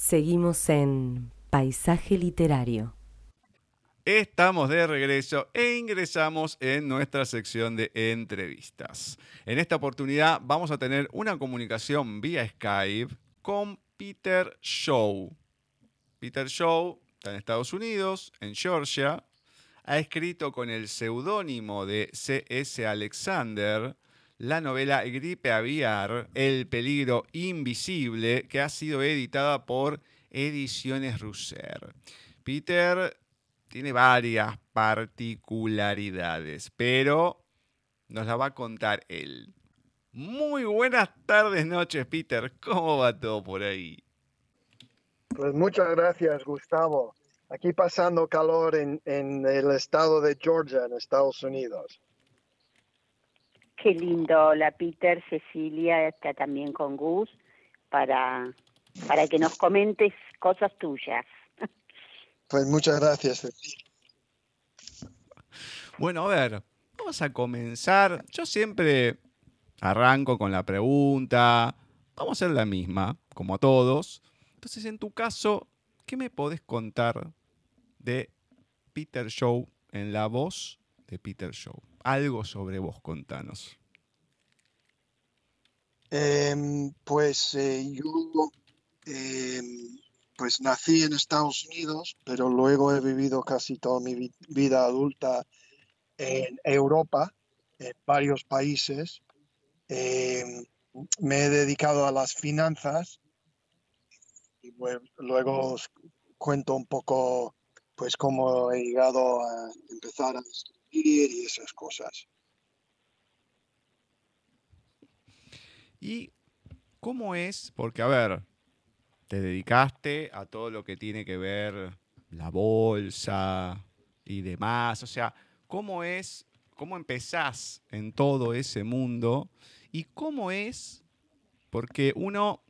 Seguimos en Paisaje Literario. Estamos de regreso e ingresamos en nuestra sección de entrevistas. En esta oportunidad vamos a tener una comunicación vía Skype con Peter Shaw. Peter Shaw está en Estados Unidos, en Georgia. Ha escrito con el seudónimo de C.S. Alexander la novela Gripe Aviar, El peligro invisible, que ha sido editada por Ediciones Russer. Peter tiene varias particularidades, pero nos la va a contar él. Muy buenas tardes, noches, Peter. ¿Cómo va todo por ahí? Pues muchas gracias, Gustavo. Aquí pasando calor en, el estado de Georgia, en Estados Unidos. Qué lindo. Hola, Peter. Cecilia está también con Gus para, para que nos comentes cosas tuyas. Pues muchas gracias. Bueno, a ver, vamos a comenzar. Yo siempre arranco con la pregunta. Vamos a hacer la misma, como a todos. Entonces, en tu caso, ¿qué me podés contar de Peter Show en la voz de Peter Show? Algo sobre vos, contanos. Em, pues eh, yo em, pues nací en Estados Unidos, pero luego he vivido casi toda mi vida adulta en Europa, en varios países. Eh, me he dedicado a las finanzas y luego os cuento un poco pues cómo he llegado a empezar a escribir y esas cosas. ¿Y cómo es? Porque, a ver, te dedicaste a todo lo que tiene que ver la bolsa y demás. O sea, ¿cómo es, cómo empezás en todo ese mundo? Y cómo es, porque uno,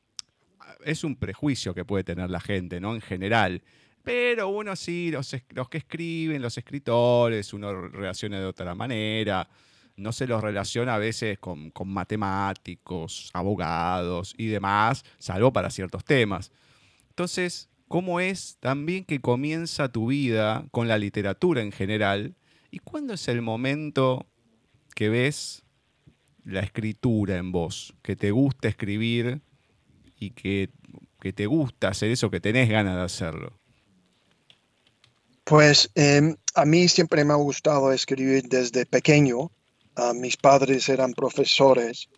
es un prejuicio que puede tener la gente, ¿no? En general. Pero uno sí, los, los que escriben, los escritores, uno relaciona de otra manera no se los relaciona a veces con, matemáticos, abogados y demás, salvo para ciertos temas. Entonces, ¿cómo es también que comienza tu vida con la literatura en general? ¿Y cuándo es el momento que ves la escritura en vos, que te gusta escribir y que, te gusta hacer eso, que tenés ganas de hacerlo? Pues em, a mí siempre me ha gustado escribir desde pequeño. Ah, mis padres eran profesores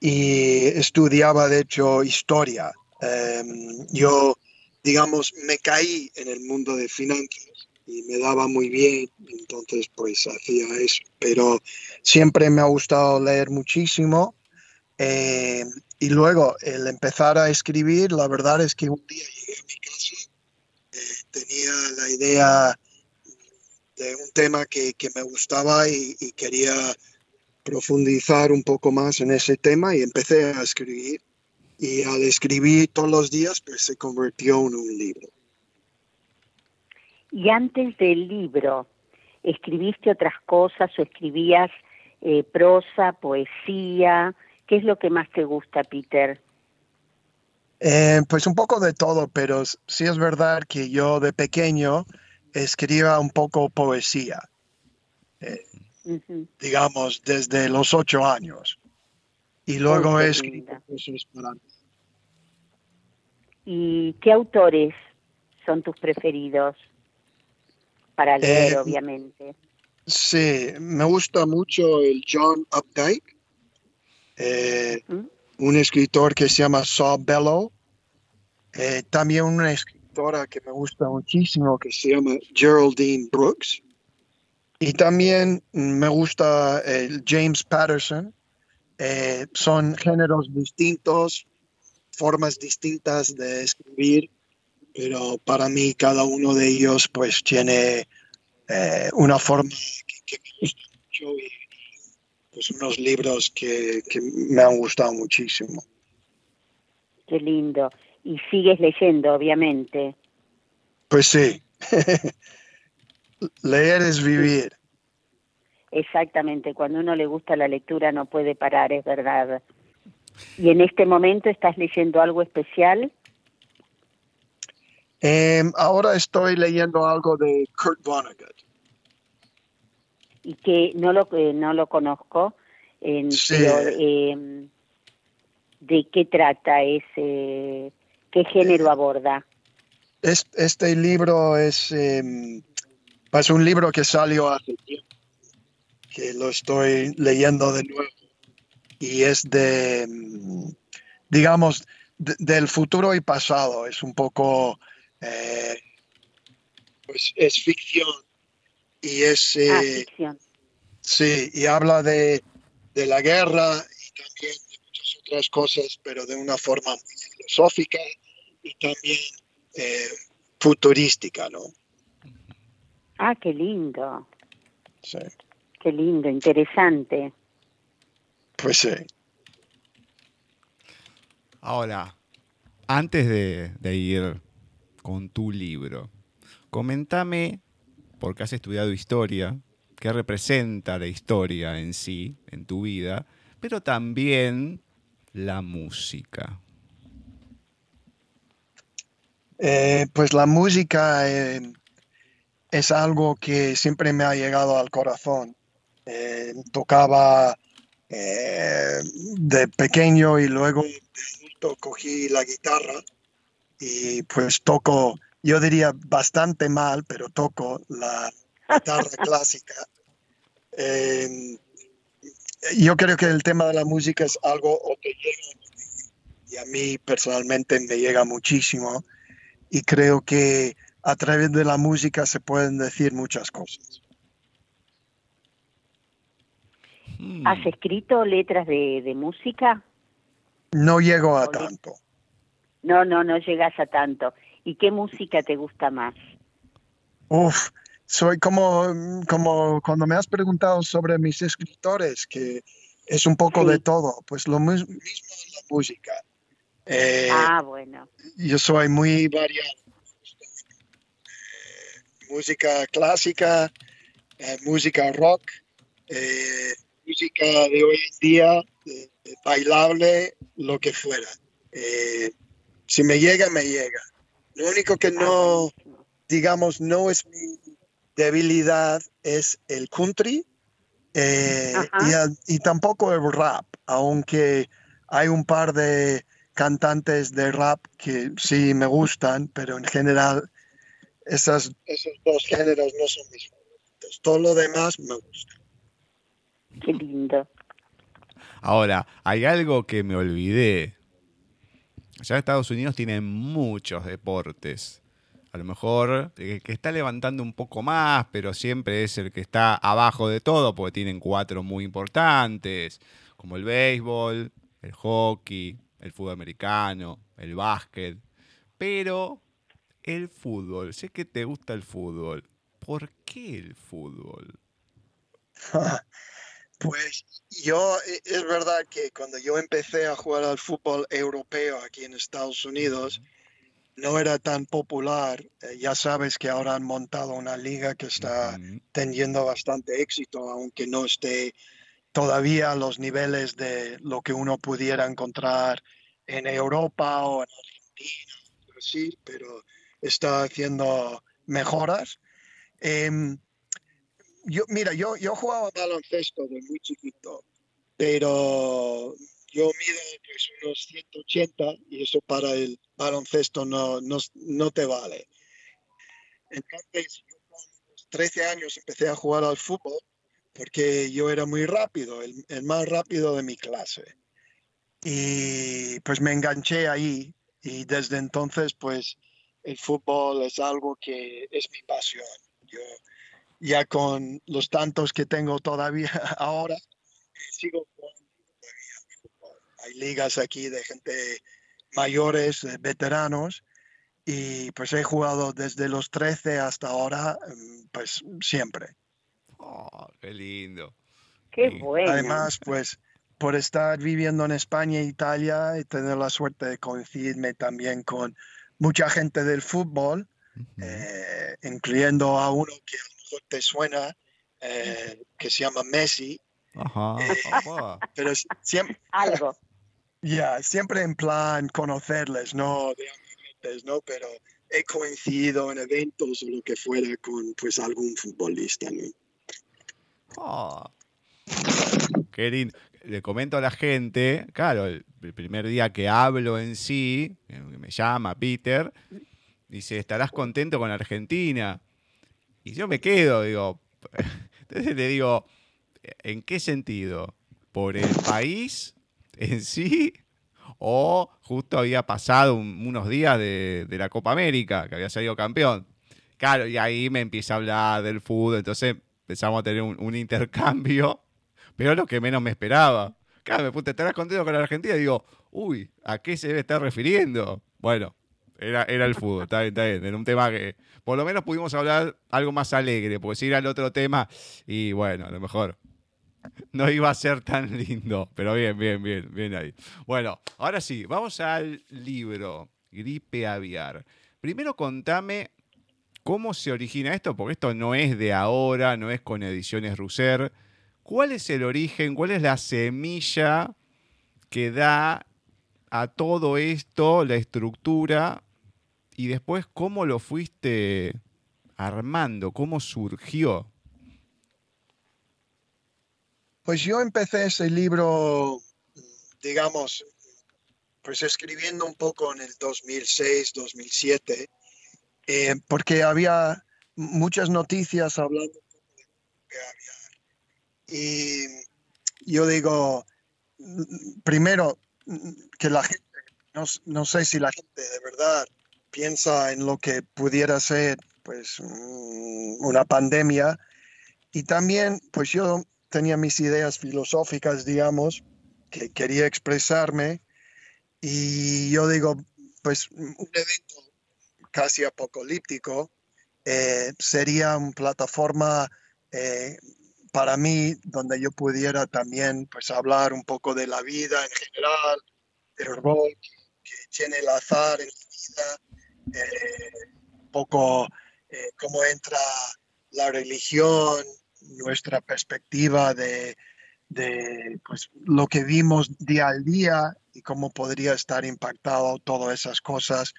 y estudiaba, de hecho, historia. Em, yo, digamos, me caí en el mundo de finanzas y me daba muy bien, entonces pues hacía eso. Pero siempre me ha gustado leer muchísimo. Em, y luego, el empezar a escribir, la verdad es que un día llegué a mi casa, eh, tenía la idea de un tema que, que me gustaba y, quería profundizar un poco más en ese tema y empecé a escribir. Y al escribir todos los días, pues se convirtió en un libro. Y antes del libro, ¿escribiste otras cosas o escribías eh, prosa, poesía? ¿Qué es lo que más te gusta, Peter? Eh, pues un poco de todo, pero sí es verdad que yo de pequeño escriba un poco poesía, eh, digamos, desde los ocho años. Y luego he escrito cosas para... ¿Y qué autores son tus preferidos? Para leer, eh, obviamente. Sí, me gusta mucho el John Updike, eh, un escritor que se llama Saul Bellow, también un escritor que me gusta muchísimo que se llama Geraldine Brooks. Y también me gusta el James Patterson. Eh, son géneros distintos, formas distintas de escribir, pero para mí cada uno de ellos pues tiene eh, una forma que, me gusta mucho y pues unos libros que, que me han gustado muchísimo. Qué lindo y sigues leyendo, obviamente. Pues sí. Leer es vivir. Exactamente, cuando uno le gusta la lectura no puede parar, es verdad. ¿Y en este momento estás leyendo algo especial? Em, ahora estoy leyendo algo de Kurt Vonnegut. Y que no lo, eh, no lo conozco. En, Sí. pero, em, ¿De qué trata ese? ¿Qué género aborda? Es- este libro es, es un libro que salió hace tiempo, que lo estoy leyendo de nuevo. Y es de, em, digamos, de- del futuro y pasado. Es un poco, eh, pues es ficción. Y es, ah, eh, ficción. sí, y habla de, de la guerra y también de muchas otras cosas, pero de una forma muy filosófica y también eh, futurística, ¿no? Ah, qué lindo. Sí, Qué lindo, interesante. pues sí. Ahora, antes de, de ir con tu libro, comentame, porque has estudiado historia, qué representa la historia en sí, en tu vida, pero también la música. Eh, pues la música eh, es algo que siempre me ha llegado al corazón. Eh, tocaba eh, de pequeño y luego de adulto cogí la guitarra y pues toco, yo diría bastante mal, pero toco la guitarra clásica. Eh, yo creo que el tema de la música es algo que llega y a mí personalmente me llega muchísimo y creo que a través de la música se pueden decir muchas cosas. Hmm. ¿Has escrito letras de, de música? No llego a tanto. No, no, no llegas a tanto. ¿Y qué música te gusta más? Uf, soy como, como cuando me has preguntado sobre mis escritores, que es un poco Sí. de todo, pues lo mis- mismo es la música. Eh, ah, bueno. yo soy muy variado. Música clásica, eh, música rock, eh, música de hoy en día, eh, bailable, lo que fuera. Si me llega, me llega. Lo único que no, digamos, no es mi debilidad es el country y, y tampoco el rap, aunque hay un par de cantantes de rap que sí me gustan, pero en general esas, esos dos géneros no son mis favoritos. Todo lo demás me gusta. Qué lindo. Ahora, hay algo que me olvidé. Ya Estados Unidos tiene muchos deportes. A lo mejor el que está levantando un poco más, pero siempre es el que está abajo de todo, porque tienen cuatro muy importantes, como el béisbol, el hockey, el fútbol americano, el básquet. Pero el fútbol, sé que te gusta el fútbol. ¿Por qué el fútbol? Pues yo, eh, es verdad que cuando yo empecé a jugar al fútbol europeo aquí en Estados Unidos, no era tan popular. Eh, ya sabes que ahora han montado una liga que está teniendo bastante éxito, aunque no esté todavía a los niveles de lo que uno pudiera encontrar en Europa o en Argentina, Brasil, pero está haciendo mejoras. Em, yo, mira, yo, yo jugaba baloncesto de muy chiquito, pero yo mido pues, unos 180 y eso para el baloncesto no, no, no te vale. Entonces, yo con los 13 años empecé a jugar al fútbol porque yo era muy rápido, el, el más rápido de mi clase. Y pues me enganché ahí y desde entonces pues el fútbol es algo que es mi pasión. Yo ya con los tantos que tengo todavía ahora, sigo jugando todavía fútbol. Hay ligas aquí de gente mayores, eh, veteranos, y pues he jugado desde los 13 hasta ahora, mm, pues siempre. Oh, qué lindo. Qué bueno. Además, pues por estar viviendo en España e Italia y tener la suerte de coincidirme también con mucha gente del fútbol, eh, incluyendo a uno que a lo mejor te suena, eh, que se llama Messi, Ajá. eh, pero siempre, Algo. ya, siempre en plan conocerles, no de ¿no? Pero he coincidido en eventos o lo que fuera con pues algún futbolista, ¿no? Oh. Qué lindo. Le comento a la gente, claro, el, primer día que hablo en sí, me llama Peter, dice, ¿estarás contento con Argentina? Y yo me quedo, digo, entonces le digo, ¿en qué sentido? ¿Por el país en sí? ¿O justo había pasado un- unos días de, la Copa América, que había salido campeón? Claro, y ahí me empieza a hablar del fútbol, entonces empezamos a tener un intercambio, pero lo que menos me esperaba. Claro, me puse, ¿estarás contento con la Argentina? Y digo, uy, ¿a qué se debe estar refiriendo? Bueno, era, era el fútbol, está bien, está bien. Era un tema que por lo menos pudimos hablar algo más alegre, porque si era el otro tema, y bueno, a lo mejor no iba a ser tan lindo, pero bien, bien, bien, bien ahí. Bueno, ahora sí, vamos al libro, Gripe Aviar. Primero contame cómo se origina esto, porque esto no es de ahora, no es con ediciones Russer. ¿Cuál es el origen, cuál es la semilla que da a todo esto la estructura y después cómo lo fuiste armando, cómo surgió? Pues yo empecé ese libro, digamos, pues escribiendo un poco en el 2006, 2007, eh, porque había muchas noticias hablando de aviar. Y yo digo, primero, que la gente, no, no sé si la gente de verdad piensa en lo que pudiera ser pues mm, una pandemia. Y también, pues yo tenía mis ideas filosóficas, digamos, que quería expresarme. Y yo digo, pues un evento casi apocalíptico eh, sería una plataforma eh, para mí donde yo pudiera también pues hablar un poco de la vida en general, del rol que, que tiene el azar en la vida, eh, un poco eh, cómo entra la religión, nuestra perspectiva de, de pues, lo que vimos día al día y cómo podría estar impactado todas esas cosas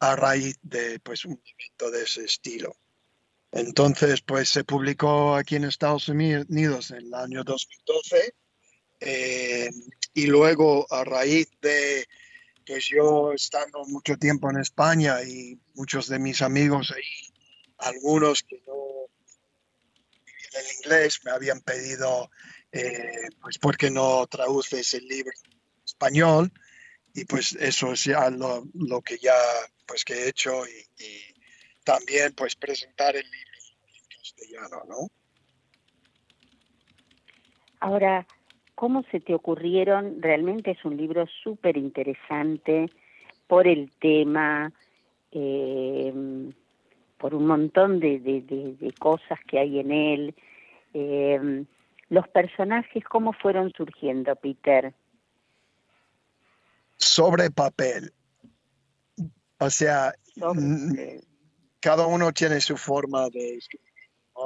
a raíz de pues, un evento de ese estilo. Entonces, pues se publicó aquí en Estados Unidos en el año 2012 eh, y luego a raíz de pues yo estando mucho tiempo en España y muchos de mis amigos ahí, algunos que no vivían el inglés me habían pedido eh, pues por qué no traduces el libro en español y pues eso es ya lo, lo que ya pues que he hecho y, y también pues presentar el libro en castellano, ¿no? Ahora, ¿cómo se te ocurrieron? Realmente es un libro súper interesante por el tema, eh, por un montón de, de- de- de cosas que hay en él. Eh, los personajes, ¿cómo fueron surgiendo, Peter? Sobre papel. O sea, Sobre- cada uno tiene su forma de escribir.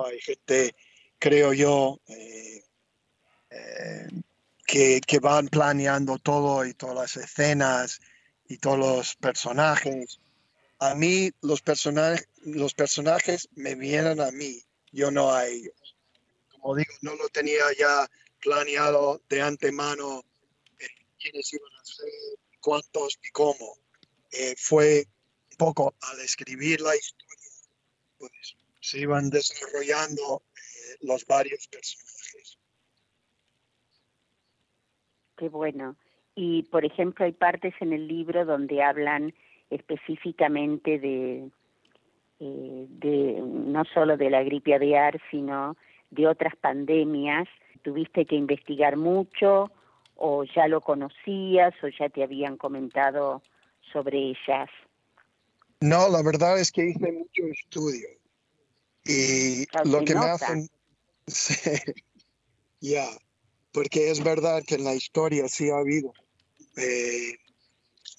Hay gente, creo yo, eh, eh, que, que van planeando todo y todas las escenas y todos los personajes. A mí los, personajes los personajes me vienen a mí, yo no a ellos. Como digo, no lo tenía ya planeado de antemano eh, quiénes iban a ser, cuántos y cómo. Eh, fue poco al escribir la historia, pues se iban desarrollando eh, los varios personajes. Qué bueno. Y, por ejemplo, hay partes en el libro donde hablan específicamente de, eh, de no solo de la gripe aviar, sino de otras pandemias. ¿Tuviste que investigar mucho o ya lo conocías o ya te habían comentado sobre ellas? No, la verdad es que hice mucho estudio y Ah, lo que me hacen, sí, ya, porque es verdad que en la historia sí ha habido eh,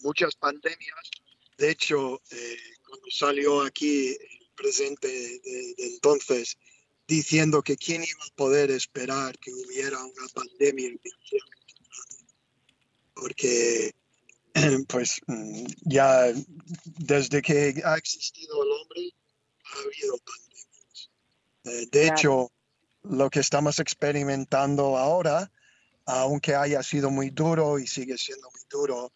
muchas pandemias. De hecho, eh, cuando salió aquí el presidente de, de entonces diciendo que quién iba a poder esperar que hubiera una pandemia, porque pues mm, ya desde que ha existido el hombre ha habido pandemias. Eh, de hecho, lo que estamos experimentando ahora, aunque haya sido muy duro y sigue siendo muy duro,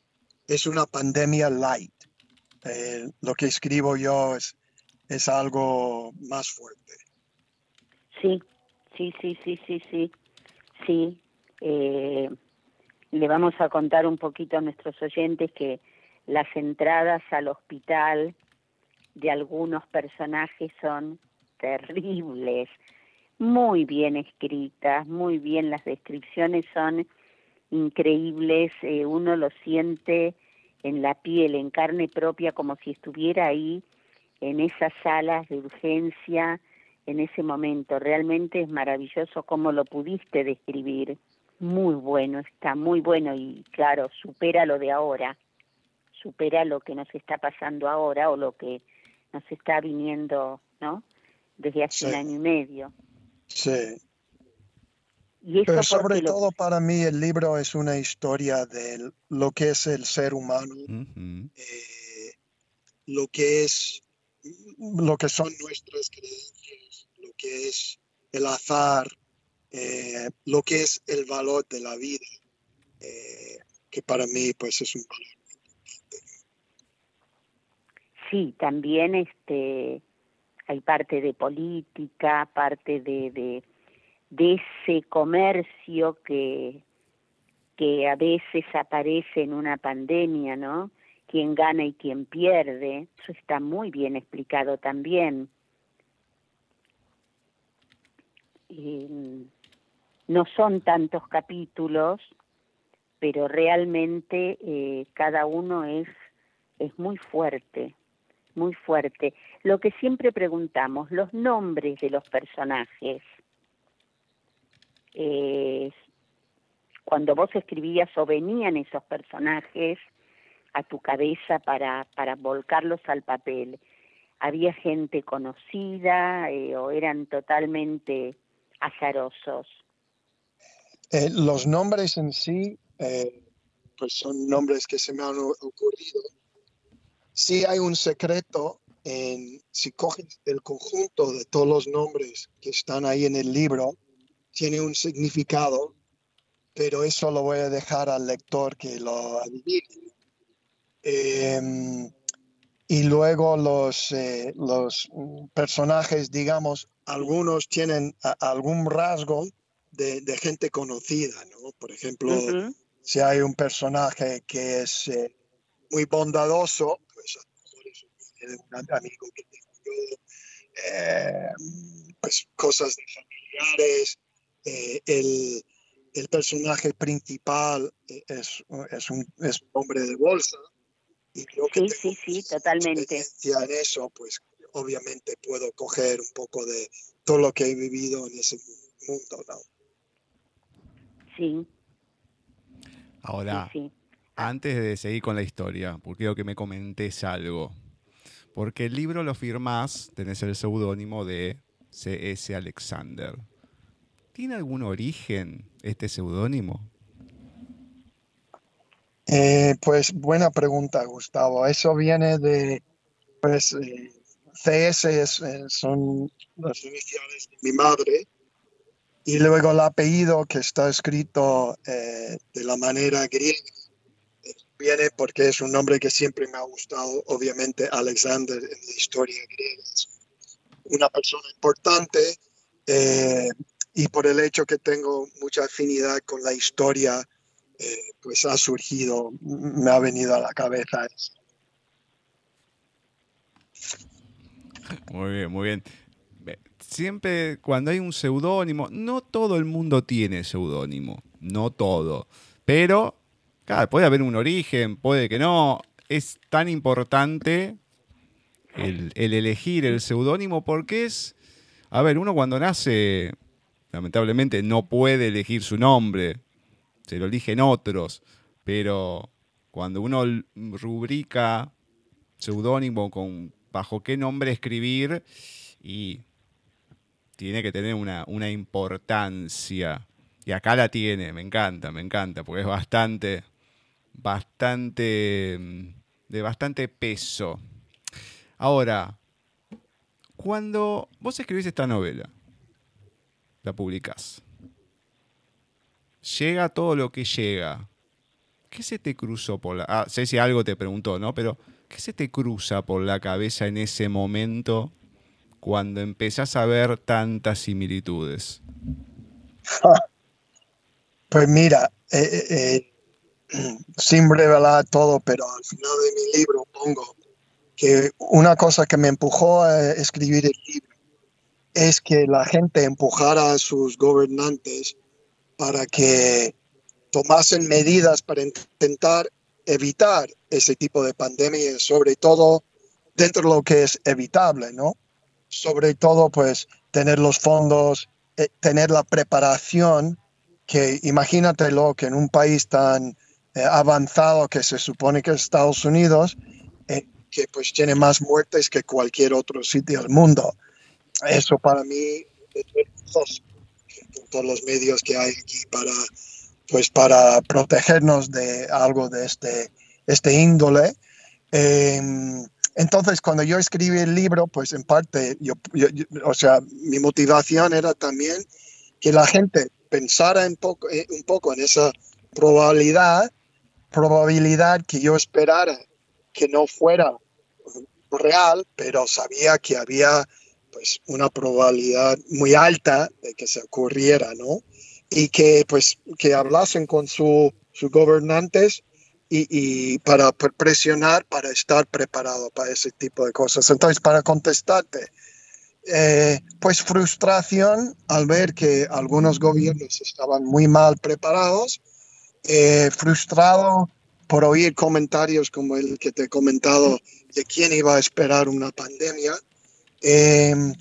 es una pandemia light. Eh, lo que escribo yo es, es algo más fuerte. Sí, sí, sí, sí, sí, sí. Sí. Eh, le vamos a contar un poquito a nuestros oyentes que las entradas al hospital de algunos personajes son terribles, muy bien escritas, muy bien, las descripciones son increíbles, eh, uno lo siente en la piel, en carne propia, como si estuviera ahí en esas salas de urgencia, en ese momento. Realmente es maravilloso cómo lo pudiste describir. Muy bueno, está muy bueno y claro, supera lo de ahora, supera lo que nos está pasando ahora o lo que nos está viniendo, ¿no? Desde hace un año y medio. Sí. Pero sobre todo para mí el libro es una historia de lo que es el ser humano, eh, lo que es, lo que son nuestras creencias, lo que es el azar, eh, lo que es el valor de la vida, eh, que para mí pues es un valor Sí, también este hay parte de política, parte de, de, ese comercio que, que a veces aparece en una pandemia, ¿no? Quién gana y quién pierde, eso está muy bien explicado también. No son tantos capítulos, pero realmente eh, cada uno es, es muy fuerte muy fuerte. Lo que siempre preguntamos, los nombres de los personajes. cuando vos escribías o venían esos personajes a tu cabeza para, para volcarlos al papel, ¿había gente conocida eh, o eran totalmente azarosos? Eh, los nombres en sí, eh, pues son nombres que se me han ocurrido sí hay un secreto en, si coges el conjunto de todos los nombres que están ahí en el libro, tiene un significado, pero eso lo voy a dejar al lector que lo adivine. Em, y luego los, eh, los personajes, digamos, algunos tienen algún rasgo de, gente conocida, ¿no? Por ejemplo, si hay un personaje que es eh, muy bondadoso, de un amigo que tengo yo, eh, pues cosas de familiares, eh, el, el, personaje principal es, es, un, es, un, hombre de bolsa. Y creo que sí, sí, sí, totalmente. En eso, pues obviamente puedo coger un poco de todo lo que he vivido en ese mundo, ¿no? Sí. Ahora, antes de seguir con la historia, porque quiero que me comentes algo. Porque el libro lo firmás, tenés el seudónimo de C.S. Alexander. ¿Tiene algún origen este seudónimo? Eh, pues buena pregunta, Gustavo. Eso viene de, pues, eh, CS eh, son las iniciales de mi madre y luego el apellido que está escrito de la manera griega viene porque es un nombre que siempre me ha gustado, obviamente Alexander en la historia griega es una persona importante eh, y por el hecho que tengo mucha afinidad con la historia, eh, pues ha surgido, me ha venido a la cabeza eso. Muy bien, muy bien. Siempre cuando hay un seudónimo, no todo el mundo tiene seudónimo, no todo, pero puede haber un origen, puede que no. Es tan importante el, elegir el seudónimo porque es. A ver, uno cuando nace, lamentablemente no puede elegir su nombre, se lo eligen otros, pero cuando uno rubrica seudónimo con bajo qué nombre escribir y tiene que tener una, una, importancia. Y acá la tiene, me encanta, me encanta, porque es bastante, bastante, de bastante peso. Ahora, cuando vos escribís esta novela, la publicás, llega todo lo que llega. ¿Qué se te cruzó por la... Ah, sé si algo te preguntó, ¿no? Pero ¿qué se te cruza por la cabeza en ese momento cuando empezás a ver tantas similitudes? Pues mira, eh, eh, eh, sin revelar todo, pero al final de mi libro pongo que una cosa que me empujó a escribir el libro es que la gente empujara a sus gobernantes para que tomasen medidas para intentar evitar ese tipo de pandemia, sobre todo dentro de lo que es evitable, ¿no? Sobre todo, pues, tener los fondos, tener la preparación que imagínatelo que en un país tan eh, avanzado que se supone que es Estados Unidos, eh, que pues tiene más muertes que cualquier otro sitio del mundo. Eso para mí es todos los medios que hay aquí para pues para protegernos de algo de este, este índole. Entonces, cuando yo escribí el libro, pues en parte, yo, o sea, mi motivación era también que la gente pensara eh, un poco en esa probabilidad, probabilidad que yo esperara que no fuera real, pero sabía que había pues una probabilidad muy alta de que se ocurriera, ¿no? Y que pues que hablasen con sus gobernantes y, y, para presionar para estar preparado para ese tipo de cosas. Entonces, para contestarte, eh, pues frustración al ver que algunos gobiernos estaban muy mal preparados, eh, frustrado por oír comentarios como el que te he comentado de quién iba a esperar una pandemia. Em,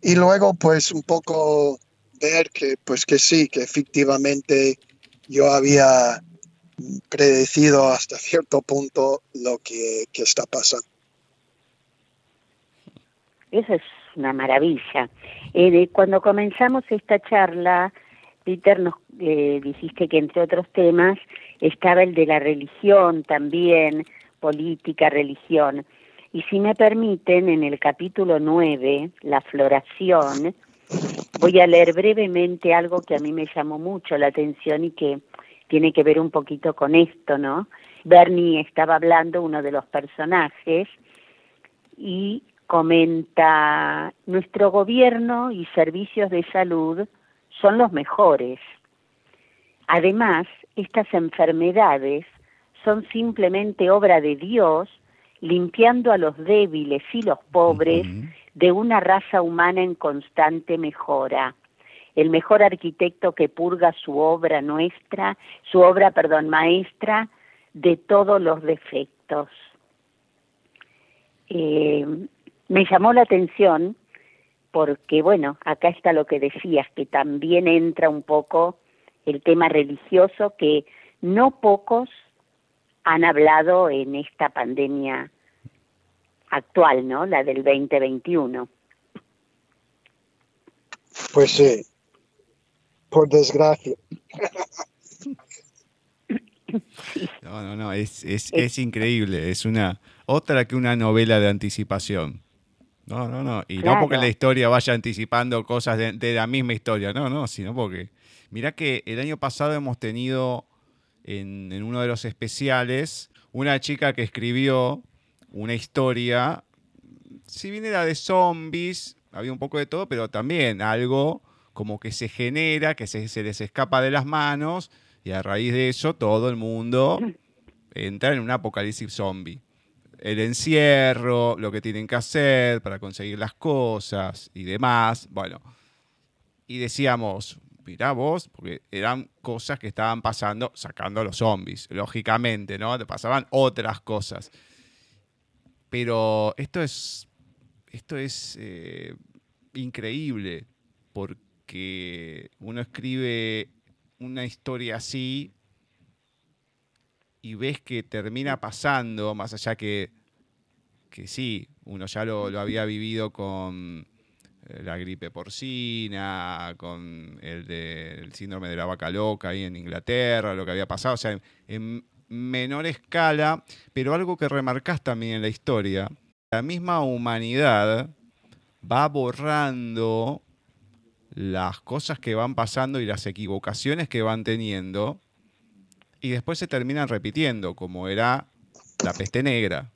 y luego, pues un poco ver que, pues que sí, que efectivamente yo había predecido hasta cierto punto lo que, está pasando. Eso es una maravilla. Eh, cuando comenzamos esta charla, Peter, nos eh, dijiste que entre otros temas estaba el de la religión también, política, religión. Y si me permiten, en el capítulo 9, la floración, voy a leer brevemente algo que a mí me llamó mucho la atención y que tiene que ver un poquito con esto, ¿no? Bernie estaba hablando, uno de los personajes, y comenta, nuestro gobierno y servicios de salud son los mejores. Además, estas enfermedades son simplemente obra de Dios limpiando a los débiles y los pobres de una raza humana en constante mejora. El mejor arquitecto que purga su obra nuestra, su obra, perdón, maestra, de todos los defectos. Eh, me llamó la atención porque, bueno, acá está lo que decías, que también entra un poco el tema religioso que no pocos han hablado en esta pandemia actual, ¿no? La del 2021. Pues sí, por desgracia. No, no, no, es, es, es increíble, es una otra que una novela de anticipación. No, no, no. Y no porque la historia vaya anticipando cosas de, la misma historia, no, no, sino porque. Mirá que el año pasado hemos tenido en, uno de los especiales una chica que escribió una historia, si bien era de zombies, había un poco de todo, pero también algo como que se genera, que se, se les escapa de las manos, y a raíz de eso todo el mundo entra en un apocalipsis zombie el encierro, lo que tienen que hacer para conseguir las cosas y demás. Bueno, y decíamos, mirá vos, porque eran cosas que estaban pasando sacando a los zombies, lógicamente, ¿no? Te pasaban otras cosas. Pero esto es, esto es eh, increíble, porque uno escribe una historia así y ves que termina pasando, más allá que, que sí, uno ya lo, había vivido con eh, la gripe porcina, con el, síndrome de la vaca loca ahí en Inglaterra, lo que había pasado. O sea, en, menor escala, pero algo que remarcás también en la historia, la misma humanidad va borrando las cosas que van pasando y las equivocaciones que van teniendo, y después se terminan repitiendo, como era la peste negra.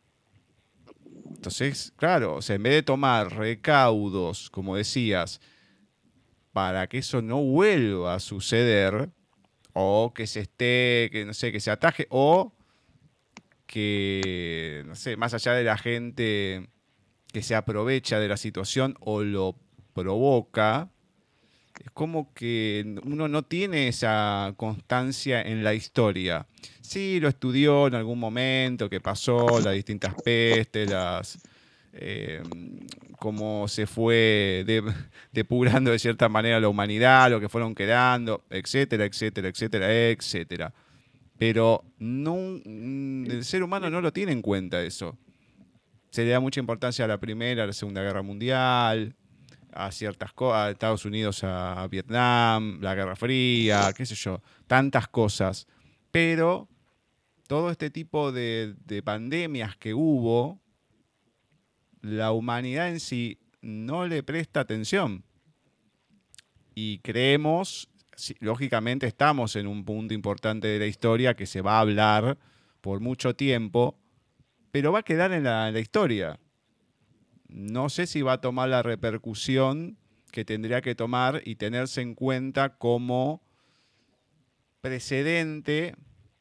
Entonces, claro, o sea, en vez de tomar recaudos, como decías, para que eso no vuelva a suceder, o que se esté, que no sé, que se ataje, o que, no sé, más allá de la gente que se aprovecha de la situación o lo provoca, es como que uno no tiene esa constancia en la historia. Sí, lo estudió en algún momento, que pasó, las distintas pestes, las, eh, cómo se fue depurando de cierta manera la humanidad, lo que fueron quedando, etcétera, etcétera, etcétera, etcétera. Pero no, mm, el ser humano no lo tiene en cuenta eso. Se le da mucha importancia a la Primera, a la Segunda Guerra Mundial, a ciertas cosas, Estados Unidos, a Vietnam, la Guerra Fría, qué sé yo, tantas cosas. Pero todo este tipo de, de pandemias que hubo, la humanidad en sí no le presta atención. Y creemos, lógicamente estamos en un punto importante de la historia que se va a hablar por mucho tiempo, pero va a quedar en la historia no sé si va a tomar la repercusión que tendría que tomar y tenerse en cuenta como precedente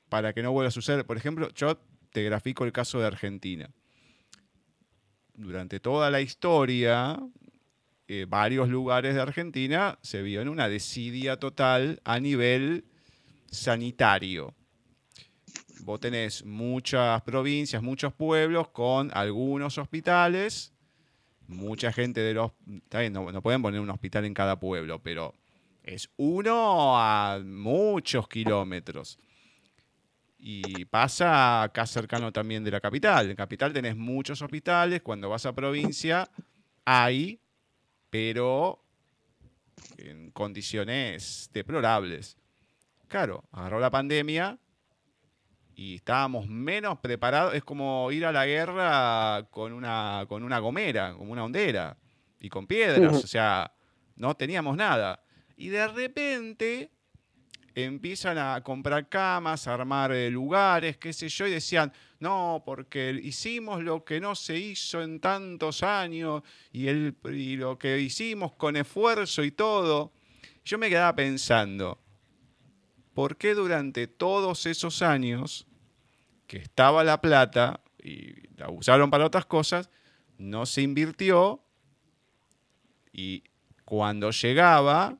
para que no vuelva a suceder. Por ejemplo, yo te grafico el caso de Argentina. Durante toda la historia, eh, varios lugares de Argentina se vio en una desidia total a nivel sanitario. Vos tenés muchas provincias, muchos pueblos con algunos hospitales mucha gente de los... no, pueden poner un hospital en cada pueblo, pero es uno a muchos kilómetros. Y pasa acá cercano también de la capital. En capital tenés muchos hospitales, cuando vas a provincia hay, pero en condiciones deplorables. Claro, agarró la pandemia y estábamos menos preparados. Es como ir a la guerra con una, con una gomera, como una hondera, y con piedras, o sea, no teníamos nada. Y de repente empiezan a comprar camas, a armar eh, lugares, qué sé yo, y decían, no, porque hicimos lo que no se hizo en tantos años y, el, y lo que hicimos con esfuerzo y todo. Yo me quedaba pensando, ¿por qué durante todos esos años que estaba la plata y la usaron para otras cosas, no se invirtió y cuando llegaba,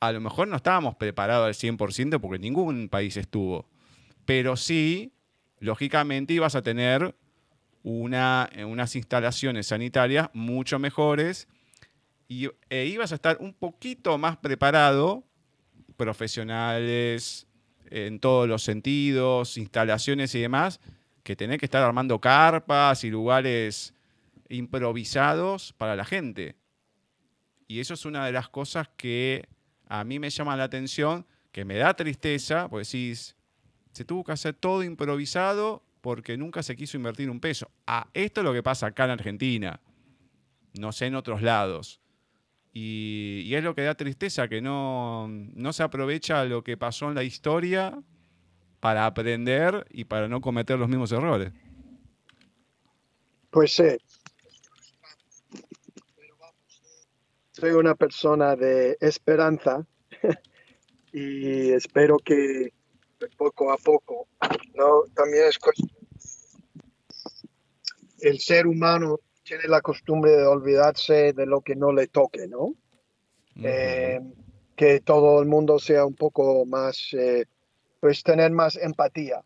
a lo mejor no estábamos preparados al 100% porque ningún país estuvo, pero sí, lógicamente ibas a tener una, unas instalaciones sanitarias mucho mejores y, e ibas a estar un poquito más preparado profesionales en todos los sentidos, instalaciones y demás, que tenés que estar armando carpas y lugares improvisados para la gente. Y eso es una de las cosas que a mí me llama la atención, que me da tristeza, porque decís, se tuvo que hacer todo improvisado porque nunca se quiso invertir un peso. Ah, esto es lo que pasa acá en Argentina, no sé en otros lados. Y, es lo que da tristeza, que no, se aprovecha lo que pasó en la historia para aprender y para no cometer los mismos errores. Pues sí. Soy una persona de esperanza y espero que poco a poco, ¿no? También es cuestión. El ser humano tiene la costumbre de olvidarse de lo que no le toque, ¿no? Eh, que todo el mundo sea un poco más, eh, pues tener más empatía,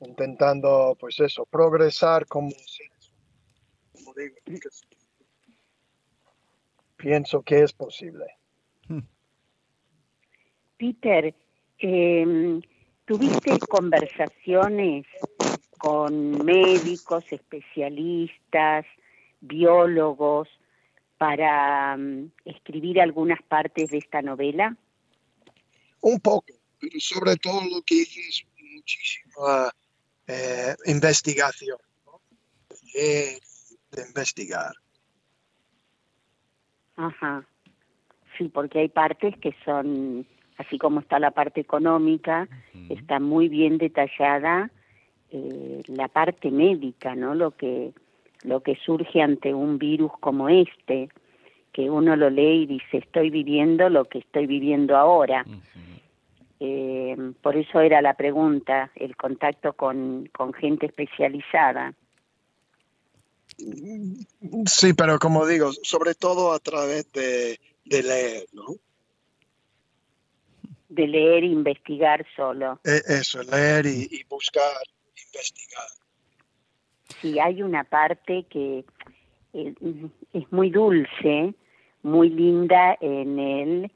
intentando, pues eso, progresar como Como digo, pienso que es posible. Hmm. Peter, em, ¿tuviste conversaciones con médicos, especialistas, biólogos, para mm, escribir algunas partes de esta novela? Un poco, pero sobre todo lo que hice es muchísima eh, investigación, de, investigar. Ajá. Sí, porque hay partes que son, así como está la parte económica, está muy bien detallada eh, la parte médica, ¿no? Lo que lo que surge ante un virus como este, que uno lo lee y dice estoy viviendo lo que estoy viviendo ahora. Eh, por eso era la pregunta, el contacto con, con gente especializada. Sí, pero como digo, sobre todo a través de, de leer, ¿no? De leer e investigar solo. E, eso, leer y, buscar, investigar. Sí, hay una parte que eh, es muy dulce, muy linda en el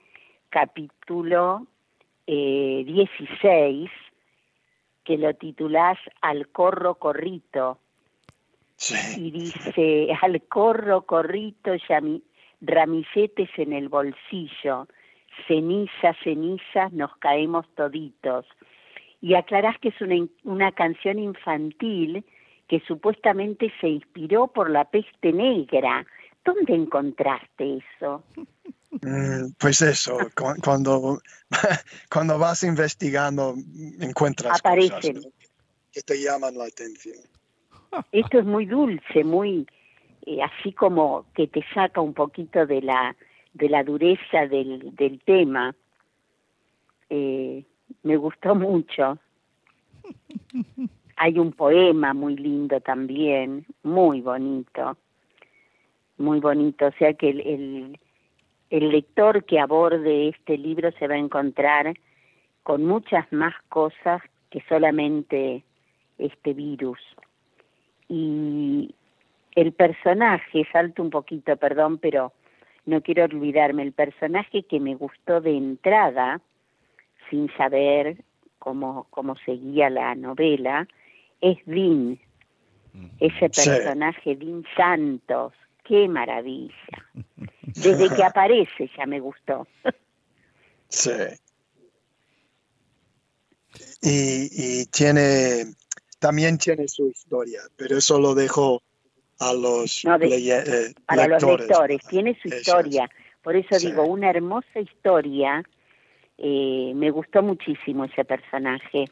capítulo 16, eh, que lo titulás Al corro corrito. Y dice, al corro corrito, ramilletes en el bolsillo, ceniza, cenizas, nos caemos toditos. Y aclarás que es una, una canción infantil que supuestamente se inspiró por la peste negra. ¿Dónde encontraste eso? Mm, pues eso, cuando, cuando vas investigando encuentras cosas que te llaman la atención. Esto es muy dulce, muy eh, así como que te saca un poquito de la de la dureza del, del tema. Eh, me gustó mucho. Hay un poema muy lindo también, muy bonito, muy bonito. O sea que el el lector que aborde este libro se va a encontrar con muchas más cosas que solamente este virus. Y el personaje, salto un poquito, perdón, pero no quiero olvidarme, el personaje que me gustó de entrada, sin saber cómo, cómo seguía la novela, es Dean, ese personaje, Dean Santos, qué maravilla. Desde que aparece ya me gustó. Sí. Y, tiene, también tiene su historia, pero eso lo dejo a los, eh, para los lectores. Tiene su historia. Por eso digo, una hermosa historia. Eh, me gustó muchísimo ese personaje,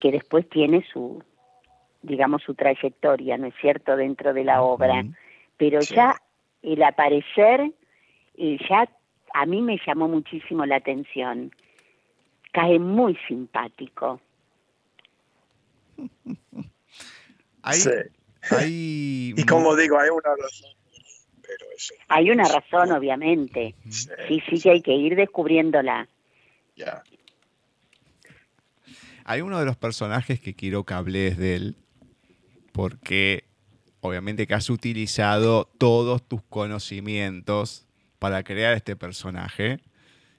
que después tiene su, digamos, su trayectoria, ¿no es cierto?, dentro de la obra pero ya el aparecer, eh, ya a mí me llamó muchísimo la atención. Cae muy simpático. Hay, y como digo, hay una razón. Pero hay una razón, obviamente. Sí, sí, que hay que ir descubriéndola. Hay uno de los personajes que quiero que hables de él, porque obviamente que has utilizado todos tus conocimientos para crear este personaje,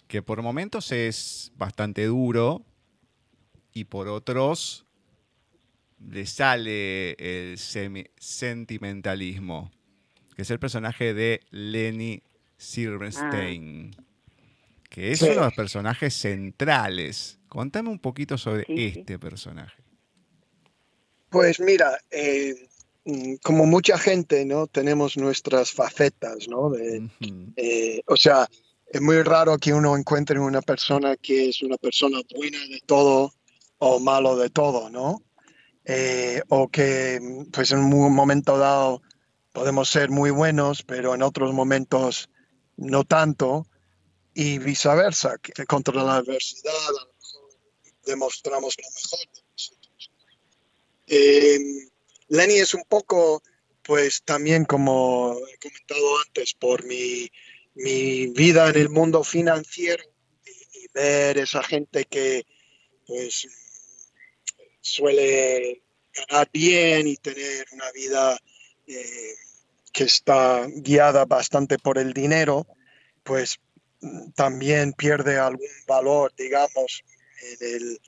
que por momentos es bastante duro y por otros le sale el sentimentalismo, que es el personaje de Lenny Silverstein, ah. Que es uno de los personajes centrales. Contame un poquito sobre este personaje. Pues mira, eh, como mucha gente, ¿no? Tenemos nuestras facetas, ¿no? Eh, o sea, es muy raro que uno encuentre una persona que es una persona buena de todo o malo de todo, ¿no? Eh, o que, pues en un momento dado podemos ser muy buenos, pero en otros momentos no tanto, y viceversa, que contra la adversidad a lo mejor demostramos lo mejor de nosotros. Eh, Lenny es un poco, pues también como he comentado antes, por mi, vida en el mundo financiero y, ver esa gente que pues suele ganar bien y tener una vida eh, que está guiada bastante por el dinero, pues también pierde algún valor, digamos, en, el,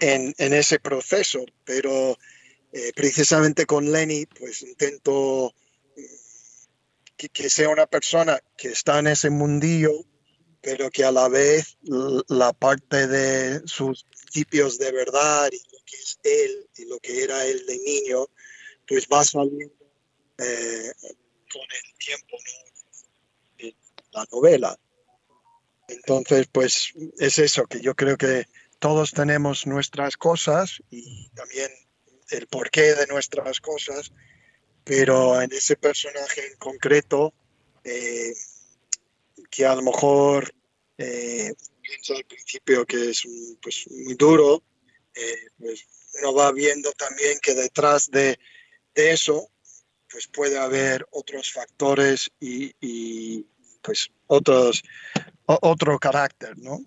en, en ese proceso. Pero eh, precisamente con Lenny, pues intento mm, que, sea una persona que está en ese mundillo, pero que a la vez la parte de sus principios de verdad y lo que es él y lo que era él de niño, pues va saliendo eh, con el tiempo, ¿no? la novela. Entonces, pues es eso, que yo creo que todos tenemos nuestras cosas y también el porqué de nuestras cosas, pero en ese personaje en concreto, eh, que a lo mejor eh, piensa al principio que es pues, muy duro, eh, pues uno va viendo también que detrás de, eso pues puede haber otros factores y, pues otros otro carácter, ¿no?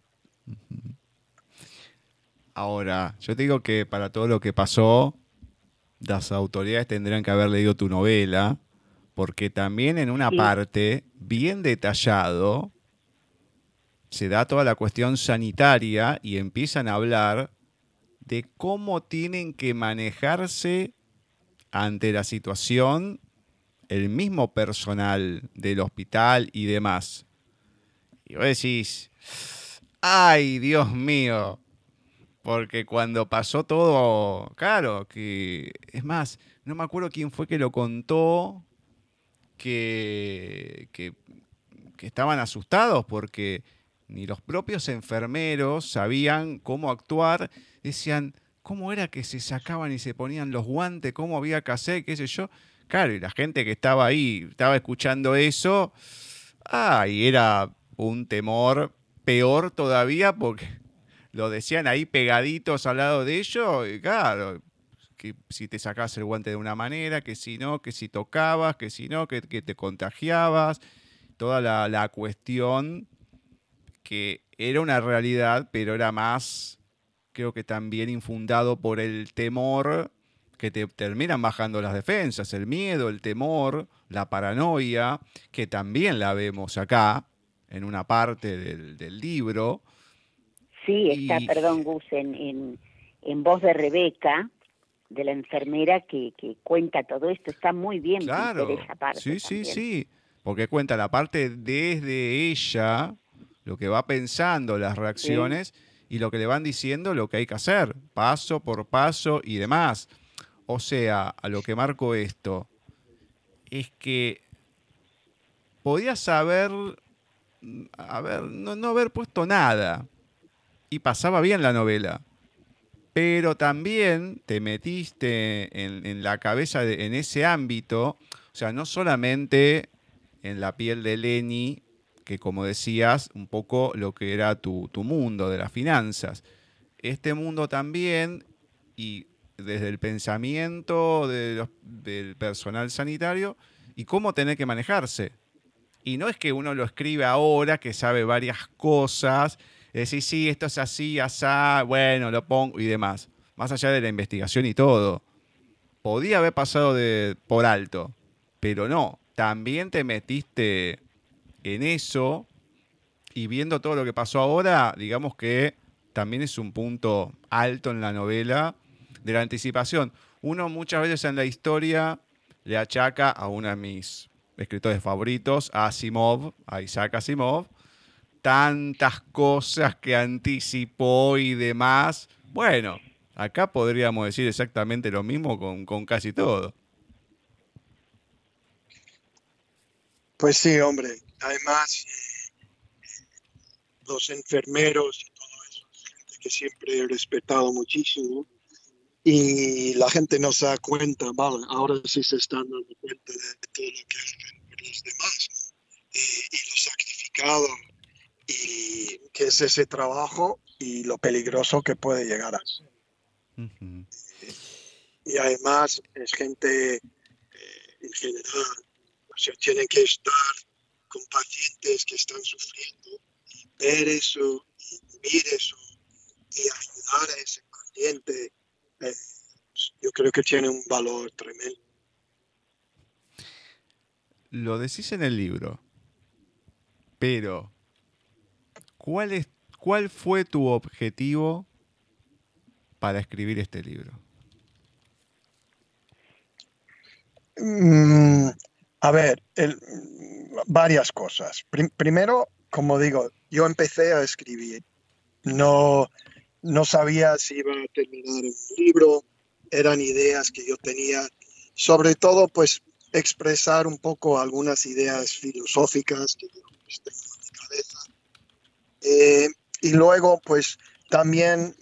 Ahora, yo te digo que para todo lo que pasó, las autoridades tendrían que haber leído tu novela, porque también en una parte, bien detallado, se da toda la cuestión sanitaria y empiezan a hablar de cómo tienen que manejarse ante la situación el mismo personal del hospital y demás. Y vos decís, ay Dios mío, porque cuando pasó todo, claro, que es más, no me acuerdo quién fue que lo contó, que, que, estaban asustados porque ni los propios enfermeros sabían cómo actuar, decían, ¿cómo era que se sacaban y se ponían los guantes? ¿Cómo había que hacer? ¿Qué sé yo? Claro, y la gente que estaba ahí, estaba escuchando eso, ay, era un temor peor todavía porque lo decían ahí pegaditos al lado de ellos, y claro, que si te sacabas el guante de una manera, que si no, que si tocabas, que si no, que, te contagiabas, toda la, cuestión que era una realidad, pero era más, creo que también infundado por el temor que te terminan bajando las defensas, el miedo, el temor, la paranoia, que también la vemos acá, en una parte del, del libro, Sí, está, perdón, Gus, en, en, voz de Rebeca, de la enfermera que, que cuenta todo esto. Está muy bien claro. esa parte. Sí, sí, sí. Porque cuenta la parte desde ella, lo que va pensando, las reacciones y lo que le van diciendo, lo que hay que hacer, paso por paso y demás. O sea, a lo que marco esto, es que podías haber, haber no, no haber puesto nada y pasaba bien la novela. Pero también te metiste en, la cabeza, en ese ámbito, o sea, no solamente en la piel de Lenny, que como decías, un poco lo que era tu, mundo de las finanzas. Este mundo también, y desde el pensamiento del personal sanitario, y cómo tener que manejarse. Y no es que uno lo escribe ahora, que sabe varias cosas, decir, sí, esto es así, asá, bueno, lo pongo y demás. Más allá de la investigación y todo. Podía haber pasado por alto, pero no. También te metiste en eso y viendo todo lo que pasó ahora, digamos que también es un punto alto en la novela de la anticipación. Uno muchas veces en la historia le achaca a uno de mis escritores favoritos, Asimov, a Isaac Asimov, tantas cosas que anticipó y demás. Bueno, acá podríamos decir exactamente lo mismo con, casi todo. Pues sí, hombre. Además, los enfermeros y todo eso, gente que siempre he respetado muchísimo. Y la gente no se da cuenta, vale, ahora sí se están dando cuenta de todo lo que hacen por los demás, y, y lo sacrificado y qué es ese trabajo y lo peligroso que puede llegar a ser. Y además es gente eh, en general, o sea, tienen que estar con pacientes que están sufriendo y ver eso y vivir eso y ayudar a ese paciente, eh, yo creo que tiene un valor tremendo. Lo decís en el libro, pero ¿Cuál, es, ¿Cuál fue tu objetivo para escribir este libro? Mm, a ver, varias cosas. primero, como digo, yo empecé a escribir. No, no sabía si iba a terminar un libro, eran ideas que yo tenía, sobre todo pues expresar un poco algunas ideas filosóficas que yo pues, tengo en mi cabeza. Eh, y luego pues también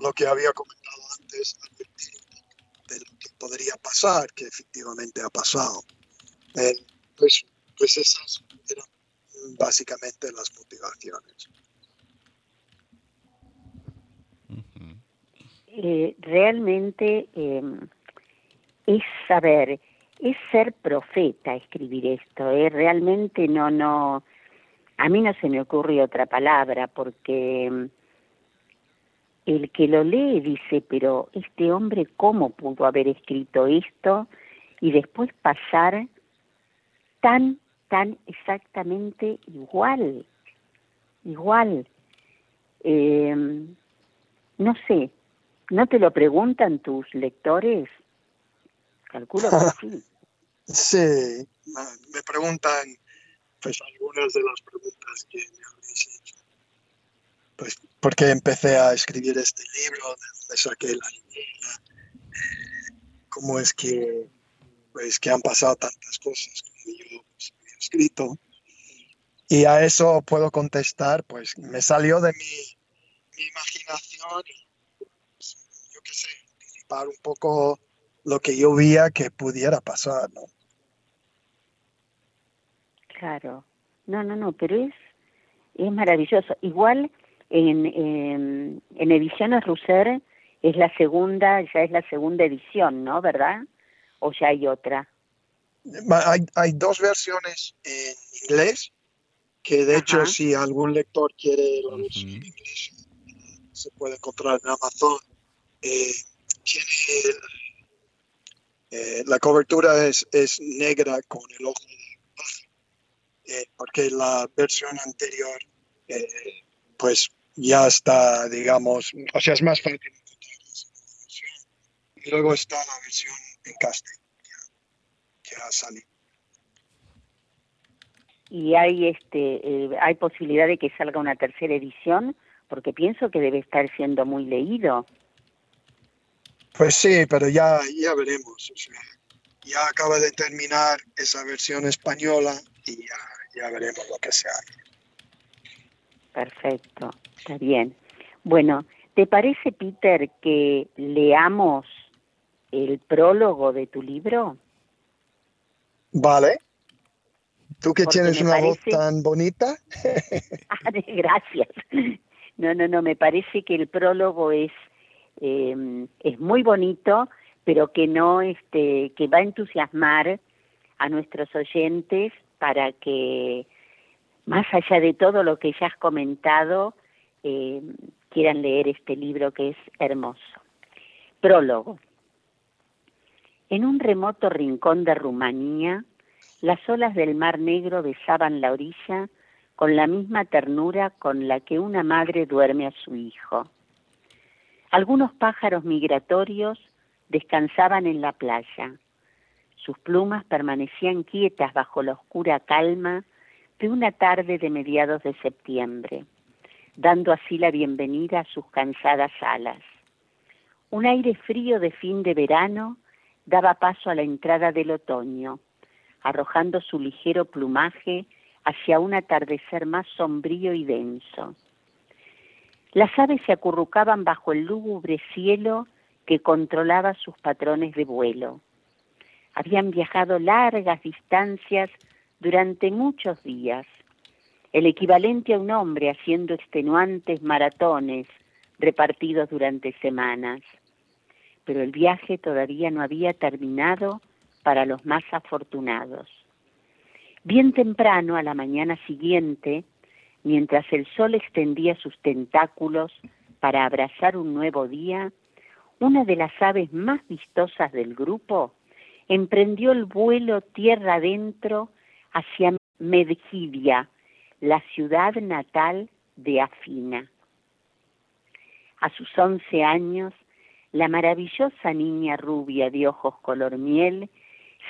lo que había comentado antes, de lo que podría pasar, que efectivamente ha pasado. Eh, pues, pues esas eran básicamente las motivaciones. Eh, realmente em, es saber, es ser profeta escribir esto, ¿eh? realmente no, no, a mí no se me ocurre otra palabra porque em, el que lo lee dice, pero este hombre cómo pudo haber escrito esto y después pasar tan, tan exactamente igual, igual. Em, no sé, ¿no te lo preguntan tus lectores? Calculo que sí. Sí, me preguntan pues algunas de las preguntas que me habéis hecho. Pues porque empecé a escribir este libro, de dónde saqué la idea, eh, cómo es que pues que han pasado tantas cosas como yo pues, he escrito. Y a eso puedo contestar, pues me salió de mi, mi imaginación y pues, yo qué sé, anticipar un poco lo que yo veía que pudiera pasar, ¿no? Claro. No, no, no, pero es, es maravilloso. Igual en, en, en Ediciones Russer es la segunda, ya es la segunda edición, ¿no? ¿Verdad? ¿O ya hay otra? Hay, hay dos versiones en inglés, que de hecho si algún lector quiere la versión en inglés, se puede encontrar en Amazon. Eh, tiene, eh, la cobertura es, es negra con el ojo de eh, porque la versión anterior eh, pues ya está, digamos, o sea, es más fácil Y luego está la versión en castellano que ha salido. ¿Y hay, este, eh, hay posibilidad de que salga una tercera edición? Porque pienso que debe estar siendo muy leído. Pues sí, pero ya, ya veremos. O sea, ya acaba de terminar esa versión española y ya, ya veremos lo que se hace. Perfecto, está bien. Bueno, ¿te parece, Peter, que leamos el prólogo de tu libro? Vale. ¿Tú que Porque tienes una voz tan bonita? Ah, gracias. No, no, no, me parece que el prólogo es, eh, es muy bonito, pero que no, este, que va a entusiasmar a nuestros oyentes para que, más allá de todo lo que ya has comentado, eh, quieran leer este libro que es hermoso. Prólogo. En un remoto rincón de Rumanía, las olas del Mar Negro besaban la orilla con la misma ternura con la que una madre duerme a su hijo. Algunos pájaros migratorios descansaban en la playa. Sus plumas permanecían quietas bajo la oscura calma de una tarde de mediados de septiembre, dando así la bienvenida a sus cansadas alas. Un aire frío de fin de verano daba paso a la entrada del otoño, arrojando su ligero plumaje hacia un atardecer más sombrío y denso. Las aves se acurrucaban bajo el lúgubre cielo que controlaba sus patrones de vuelo. Habían viajado largas distancias durante muchos días, el equivalente a un hombre haciendo extenuantes maratones repartidos durante semanas. Pero el viaje todavía no había terminado para los más afortunados. Bien temprano, a la mañana siguiente, mientras el sol extendía sus tentáculos para abrazar un nuevo día, una de las aves más vistosas del grupo emprendió el vuelo tierra adentro hacia Medgidia, la ciudad natal de Afina. A sus once años, la maravillosa niña rubia de ojos color miel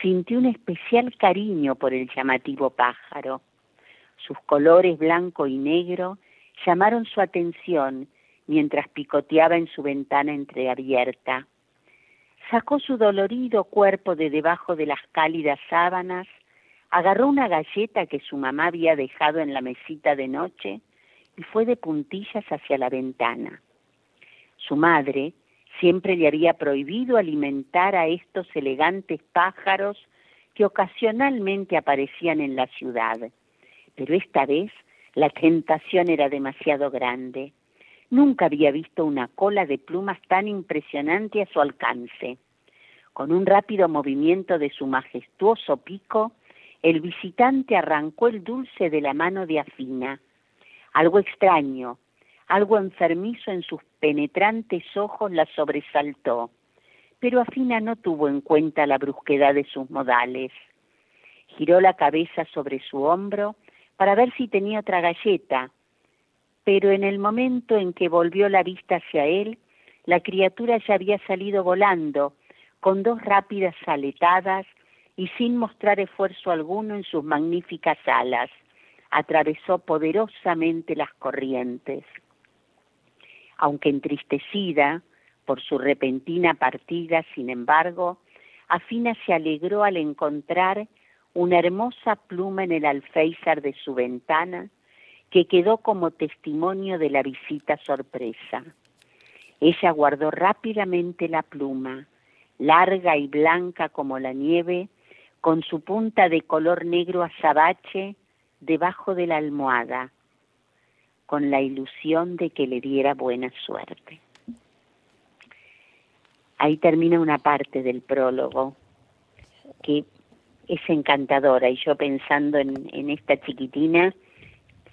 sintió un especial cariño por el llamativo pájaro. Sus colores blanco y negro llamaron su atención mientras picoteaba en su ventana entreabierta. Sacó su dolorido cuerpo de debajo de las cálidas sábanas, agarró una galleta que su mamá había dejado en la mesita de noche y fue de puntillas hacia la ventana. Su madre siempre le había prohibido alimentar a estos elegantes pájaros que ocasionalmente aparecían en la ciudad, pero esta vez la tentación era demasiado grande. Nunca había visto una cola de plumas tan impresionante a su alcance. Con un rápido movimiento de su majestuoso pico, el visitante arrancó el dulce de la mano de Afina. Algo extraño, algo enfermizo en sus penetrantes ojos la sobresaltó, pero Afina no tuvo en cuenta la brusquedad de sus modales. Giró la cabeza sobre su hombro para ver si tenía otra galleta, pero en el momento en que volvió la vista hacia él, la criatura ya había salido volando, con dos rápidas aletadas y sin mostrar esfuerzo alguno en sus magníficas alas, atravesó poderosamente las corrientes. Aunque entristecida por su repentina partida, sin embargo, Afina se alegró al encontrar una hermosa pluma en el alféizar de su ventana que quedó como testimonio de la visita sorpresa. Ella guardó rápidamente la pluma, larga y blanca como la nieve, con su punta de color negro azabache debajo de la almohada, con la ilusión de que le diera buena suerte. Ahí termina una parte del prólogo que es encantadora y yo pensando en, esta chiquitina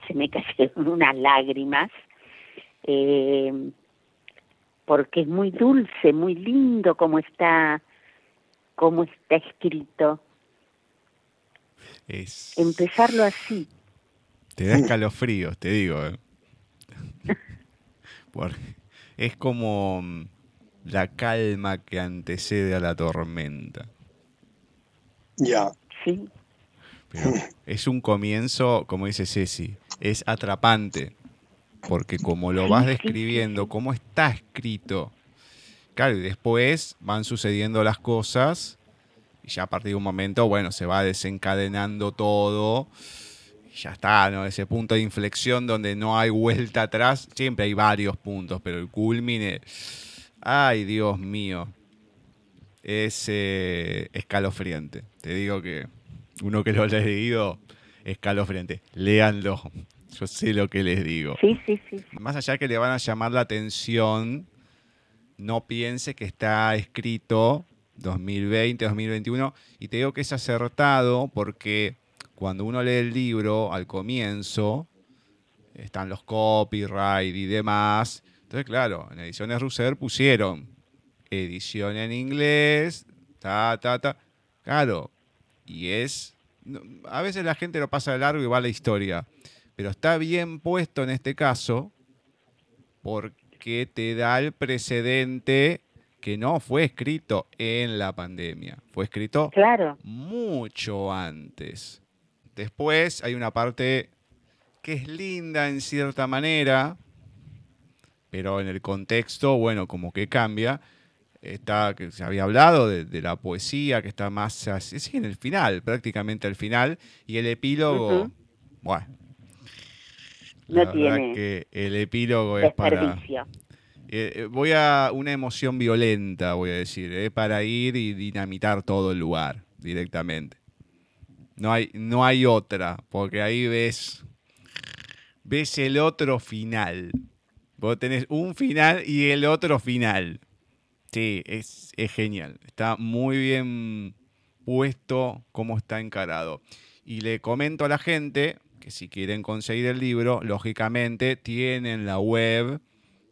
se me cayeron unas lágrimas eh, porque es muy dulce, muy lindo como está, como está escrito. Es... Empezarlo así. Te da escalofríos, te digo. ¿eh? es como mm, la calma que antecede a la tormenta. Ya. Sí. Pero es un comienzo, como dice Ceci, es atrapante, porque como lo vas describiendo, como está escrito, claro, y después van sucediendo las cosas, y ya a partir de un momento, bueno, se va desencadenando todo, y ya está, ¿no? Ese punto de inflexión donde no hay vuelta atrás, siempre hay varios puntos, pero el culmine, ay Dios mío, es eh, escalofriante. Te digo que uno que lo ha leído, escalofriante. Léanlo. Yo sé lo que les digo. Sí, sí, sí. Más allá que le van a llamar la atención, no piense que está escrito 2020, 2021. Y te digo que es acertado porque cuando uno lee el libro al comienzo, están los copyright y demás. Entonces, claro, en Ediciones Russer pusieron edición en inglés, ta, ta, ta. Claro, y es... A veces la gente lo pasa de largo y va a la historia, pero está bien puesto en este caso porque te da el precedente que no fue escrito en la pandemia, fue escrito claro. mucho antes. Después hay una parte que es linda en cierta manera, pero en el contexto, bueno, como que cambia está, que se había hablado de, la poesía, que está más así, en el final, prácticamente al final, y el epílogo, bueno. No tiene que el epílogo es para... Eh, eh, voy a una emoción violenta, voy a decir, eh, para ir y dinamitar todo el lugar directamente. No hay, no hay otra, porque ahí ves, ves el otro final. Vos tenés un final y el otro final. Sí, es, genial. Está muy bien puesto cómo está encarado. Y le comento a la gente que si quieren conseguir el libro, lógicamente tienen la web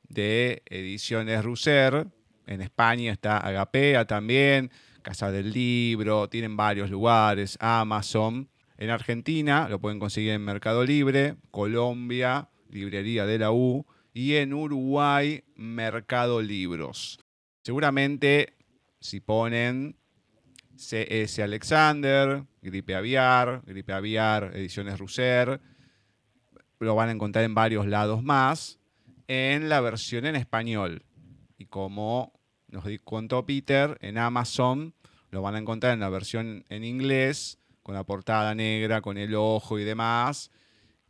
de Ediciones Russer. En España está Agapea también, Casa del Libro, tienen varios lugares, Amazon. En Argentina lo pueden conseguir en Mercado Libre, Colombia, Librería de la U y en Uruguay, Mercado Libros. Seguramente si ponen CS Alexander, Gripe Aviar, Gripe Aviar, Ediciones Russer, lo van a encontrar en varios lados más. en la versión en español. Y como nos contó Peter, en Amazon lo van a encontrar en la versión en inglés, con la portada negra, con el ojo y demás,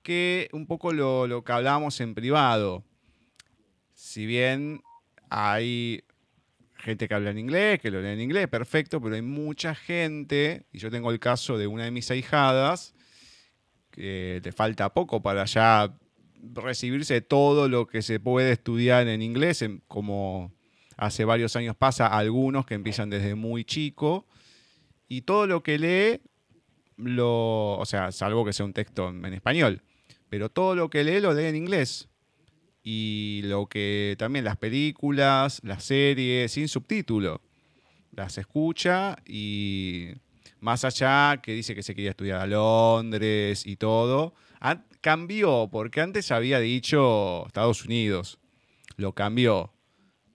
que un poco lo, lo que hablábamos en privado. Si bien hay gente que habla en inglés, que lo lee en inglés, perfecto, pero hay mucha gente, y yo tengo el caso de una de mis ahijadas, que le falta poco para ya recibirse todo lo que se puede estudiar en inglés, como hace varios años pasa, algunos que empiezan desde muy chico, y todo lo que lee, lo, o sea, salvo que sea un texto en español, pero todo lo que lee lo lee en inglés y lo que también las películas, las series sin subtítulo. Las escucha y más allá que dice que se quería estudiar a Londres y todo, cambió porque antes había dicho Estados Unidos. Lo cambió.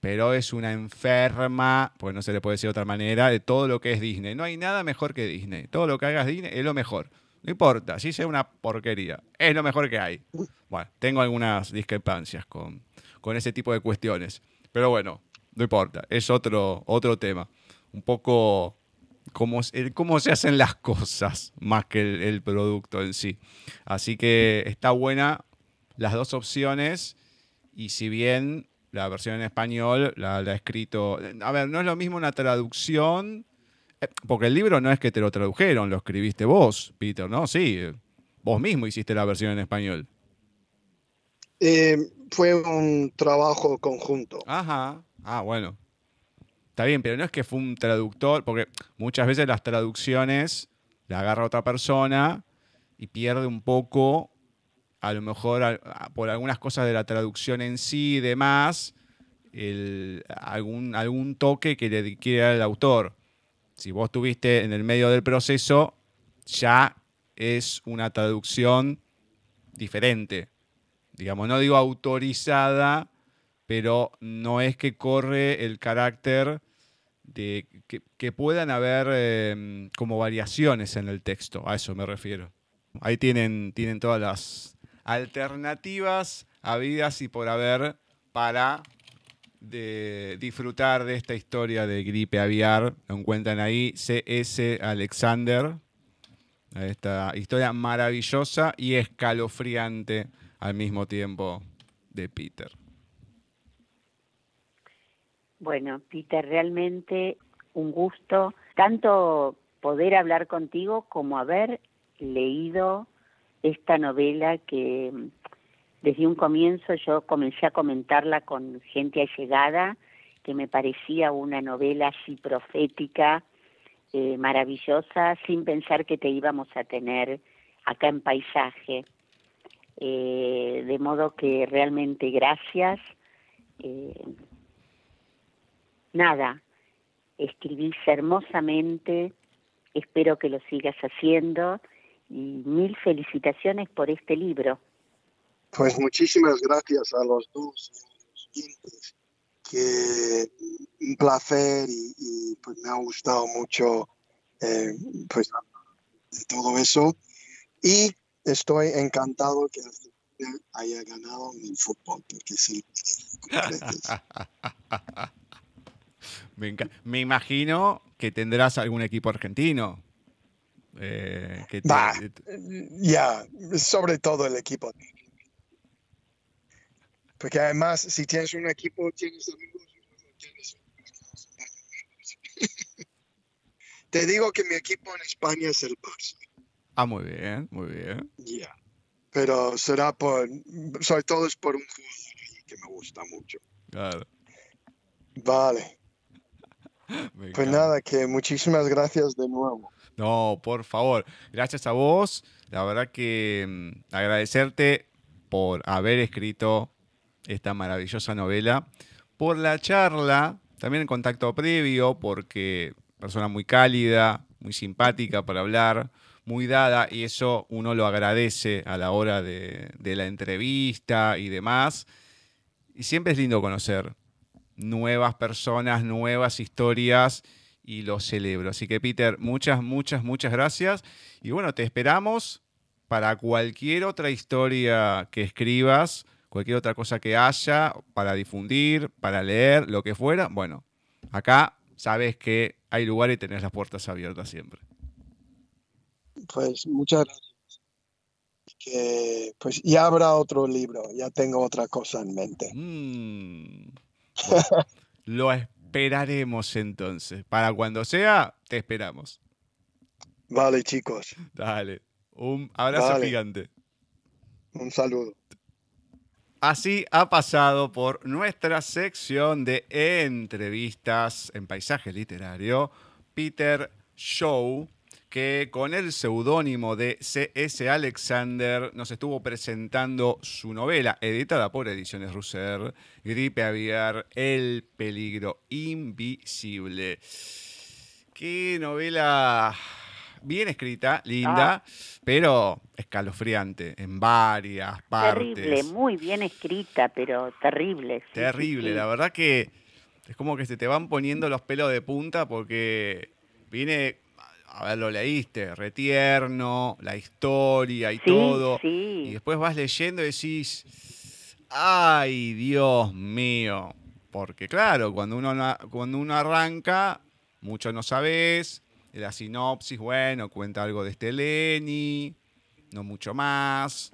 Pero es una enferma, pues no se le puede decir de otra manera, de todo lo que es Disney. No hay nada mejor que Disney. Todo lo que hagas Disney es lo mejor. No importa, si sea una porquería. Es lo mejor que hay. Bueno, tengo algunas discrepancias con, con ese tipo de cuestiones. Pero bueno, no importa. Es otro, otro tema. Un poco cómo, cómo se hacen las cosas más que el, producto en sí. Así que está buena las dos opciones. Y si bien la versión en español la, la ha escrito. A ver, no es lo mismo una traducción porque el libro no es que te lo tradujeron, lo escribiste vos, Peter, ¿no? Sí, vos mismo hiciste la versión en español. Eh, fue un trabajo conjunto. Ajá. Ah, bueno. Está bien, pero no es que fue un traductor, porque muchas veces las traducciones la agarra otra persona y pierde un poco, a lo mejor por algunas cosas de la traducción en sí y demás, algún, algún toque que le quiere dar el autor si vos estuviste en el medio del proceso, ya es una traducción diferente. Digamos, no digo autorizada, pero no es que corre el carácter de que, puedan haber em, como variaciones en el texto. A eso me refiero. Ahí tienen, tienen todas las alternativas habidas y por haber para de disfrutar de esta historia de gripe aviar. Lo encuentran ahí, C.S. Alexander. Esta historia maravillosa y escalofriante al mismo tiempo de Peter. Bueno, Peter, realmente un gusto tanto poder hablar contigo como haber leído esta novela que desde un comienzo yo comencé a comentarla con gente allegada, que me parecía una novela así profética, eh, maravillosa, sin pensar que te íbamos a tener acá en paisaje. Eh, de modo que realmente gracias. Eh, nada, escribís hermosamente, espero que lo sigas haciendo y mil felicitaciones por este libro. Pues muchísimas gracias a los dos oyentes, que un placer y, pues me ha gustado mucho eh, pues de todo eso. Y estoy encantado que haya ganado en el fútbol porque sí. Me, me, imagino que tendrás algún equipo argentino eh, ya sobre todo el equipo porque además, si tienes un equipo, tienes amigos. Tienes... Te digo que mi equipo en España es el Barça. Ah, muy bien, muy bien. Ya. Pero será por, sobre todo es por un jugador que me gusta mucho. Claro. Vale. pues nada, que muchísimas gracias de nuevo. No, por favor, gracias a vos. La verdad que mm, agradecerte por haber escrito esta maravillosa novela, por la charla, también en contacto previo, porque persona muy cálida, muy simpática para hablar, muy dada, y eso uno lo agradece a la hora de, de la entrevista y demás. Y siempre es lindo conocer nuevas personas, nuevas historias y lo celebro. Así que Peter, muchas, muchas, muchas gracias. Y bueno, te esperamos para cualquier otra historia que escribas cualquier otra cosa que haya para difundir, para leer, lo que fuera, bueno, acá sabes que hay lugar y tenés las puertas abiertas siempre. Pues muchas gracias. Que, pues ya habrá otro libro, ya tengo otra cosa en mente. Mm. lo esperaremos entonces. Para cuando sea, te esperamos. Vale, chicos. Dale. Un abrazo gigante. Un saludo. Así ha pasado por nuestra sección de entrevistas en paisaje literario, Peter Shaw, que con el seudónimo de C.S. Alexander nos estuvo presentando su novela, editada por Ediciones Russer, Gripe Aviar, El Peligro Invisible. Qué novela bien escrita, linda, pero escalofriante en varias partes. Terrible, muy bien escrita, pero terrible. sí, Terrible, sí. la verdad que es como que se te van poniendo los pelos de punta porque viene, a ver, lo leíste, retierno, la historia y Sí, todo. sí. Y después vas leyendo y decís, ay, Dios mío. Porque claro, cuando uno, cuando uno arranca, mucho no sabes. La sinopsis, bueno, cuenta algo de este Lenny, no mucho más.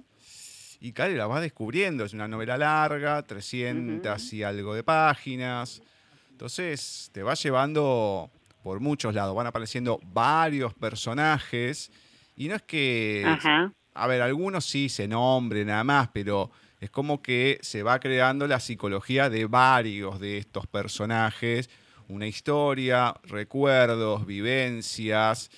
Y claro, la vas descubriendo. Es una novela larga, 300 y algo de páginas. Entonces te va llevando por muchos lados. Van apareciendo varios personajes. Y no es que Ajá. a ver, algunos sí se nombren nada más, pero es como que se va creando la psicología de varios de estos personajes, una historia, recuerdos, vivencias.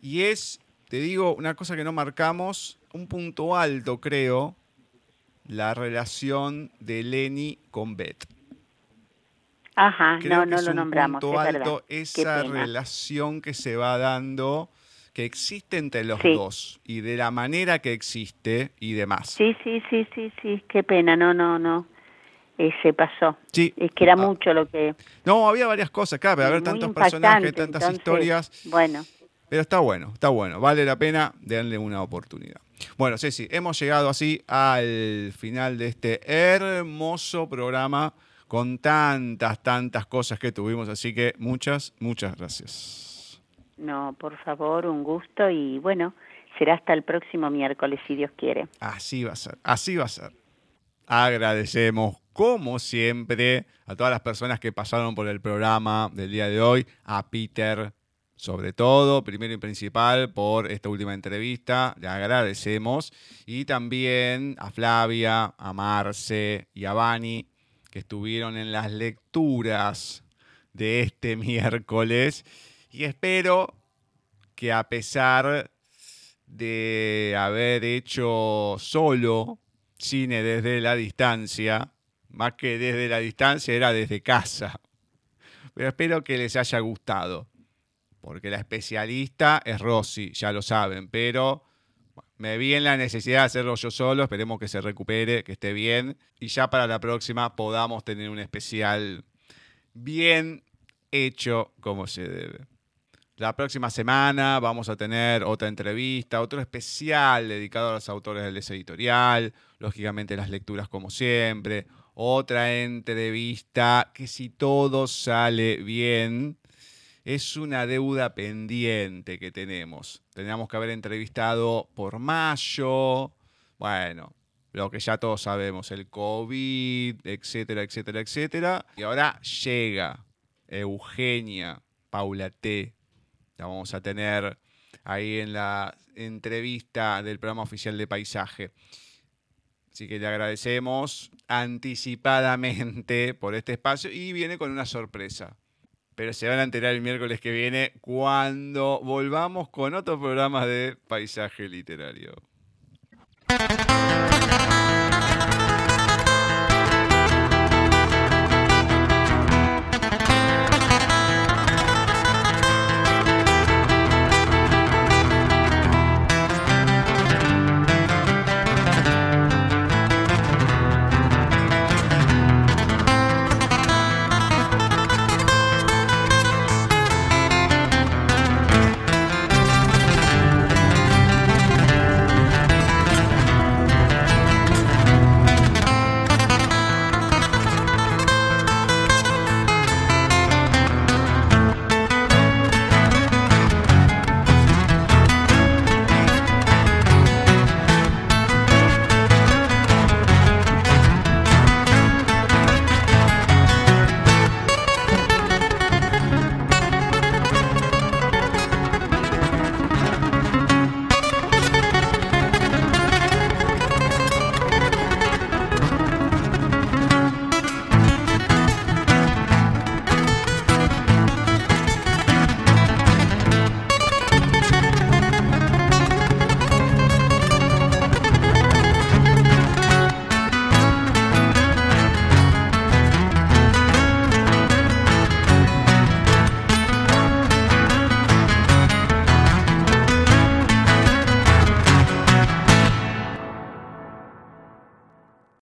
Y es, te digo, una cosa que no marcamos, un punto alto, creo, la relación de Lenny con Beth. Ajá, Creo no, no lo un nombramos, punto es alto esa relación que se va dando, que existe entre los Sí. dos y de la manera que existe y demás. Sí, sí, sí, sí, sí, qué pena, no, no, no. Eh, se pasó. Sí. Es que era Ah, mucho lo que... No, había varias cosas, claro, haber tantos personajes, tantas entonces, historias, Bueno, pero está bueno, está bueno, vale la pena darle una oportunidad. Bueno, Ceci, hemos llegado así al final de este hermoso programa con tantas, tantas cosas que tuvimos, así que muchas, muchas gracias. no, por favor, un gusto y bueno, será hasta el próximo miércoles, si Dios quiere. Así va a ser, así va a ser. Agradecemos, como siempre, a todas las personas que pasaron por el programa del día de hoy, a Peter, sobre todo, primero y principal, por esta última entrevista, le agradecemos, y también a Flavia, a Marce y a Vani, que estuvieron en las lecturas de este miércoles, y espero que a pesar de haber hecho solo cine desde la distancia, más que desde la distancia era desde casa. Pero espero que les haya gustado, porque la especialista es Rosy, ya lo saben, pero me vi en la necesidad de hacerlo yo solo, esperemos que se recupere, que esté bien, y ya para la próxima podamos tener un especial bien hecho como se debe. La próxima semana vamos a tener otra entrevista, otro especial dedicado a los autores del editorial, lógicamente las lecturas como siempre, otra entrevista que si todo sale bien es una deuda pendiente que tenemos. Teníamos que haber entrevistado por mayo, bueno, lo que ya todos sabemos, el COVID, etcétera, etcétera, etcétera. Y ahora llega Eugenia Paula T. La vamos a tener ahí en la entrevista del programa oficial de paisaje. Así que le agradecemos anticipadamente por este espacio y viene con una sorpresa. Pero se van a enterar el miércoles que viene cuando volvamos con otro programa de paisaje literario.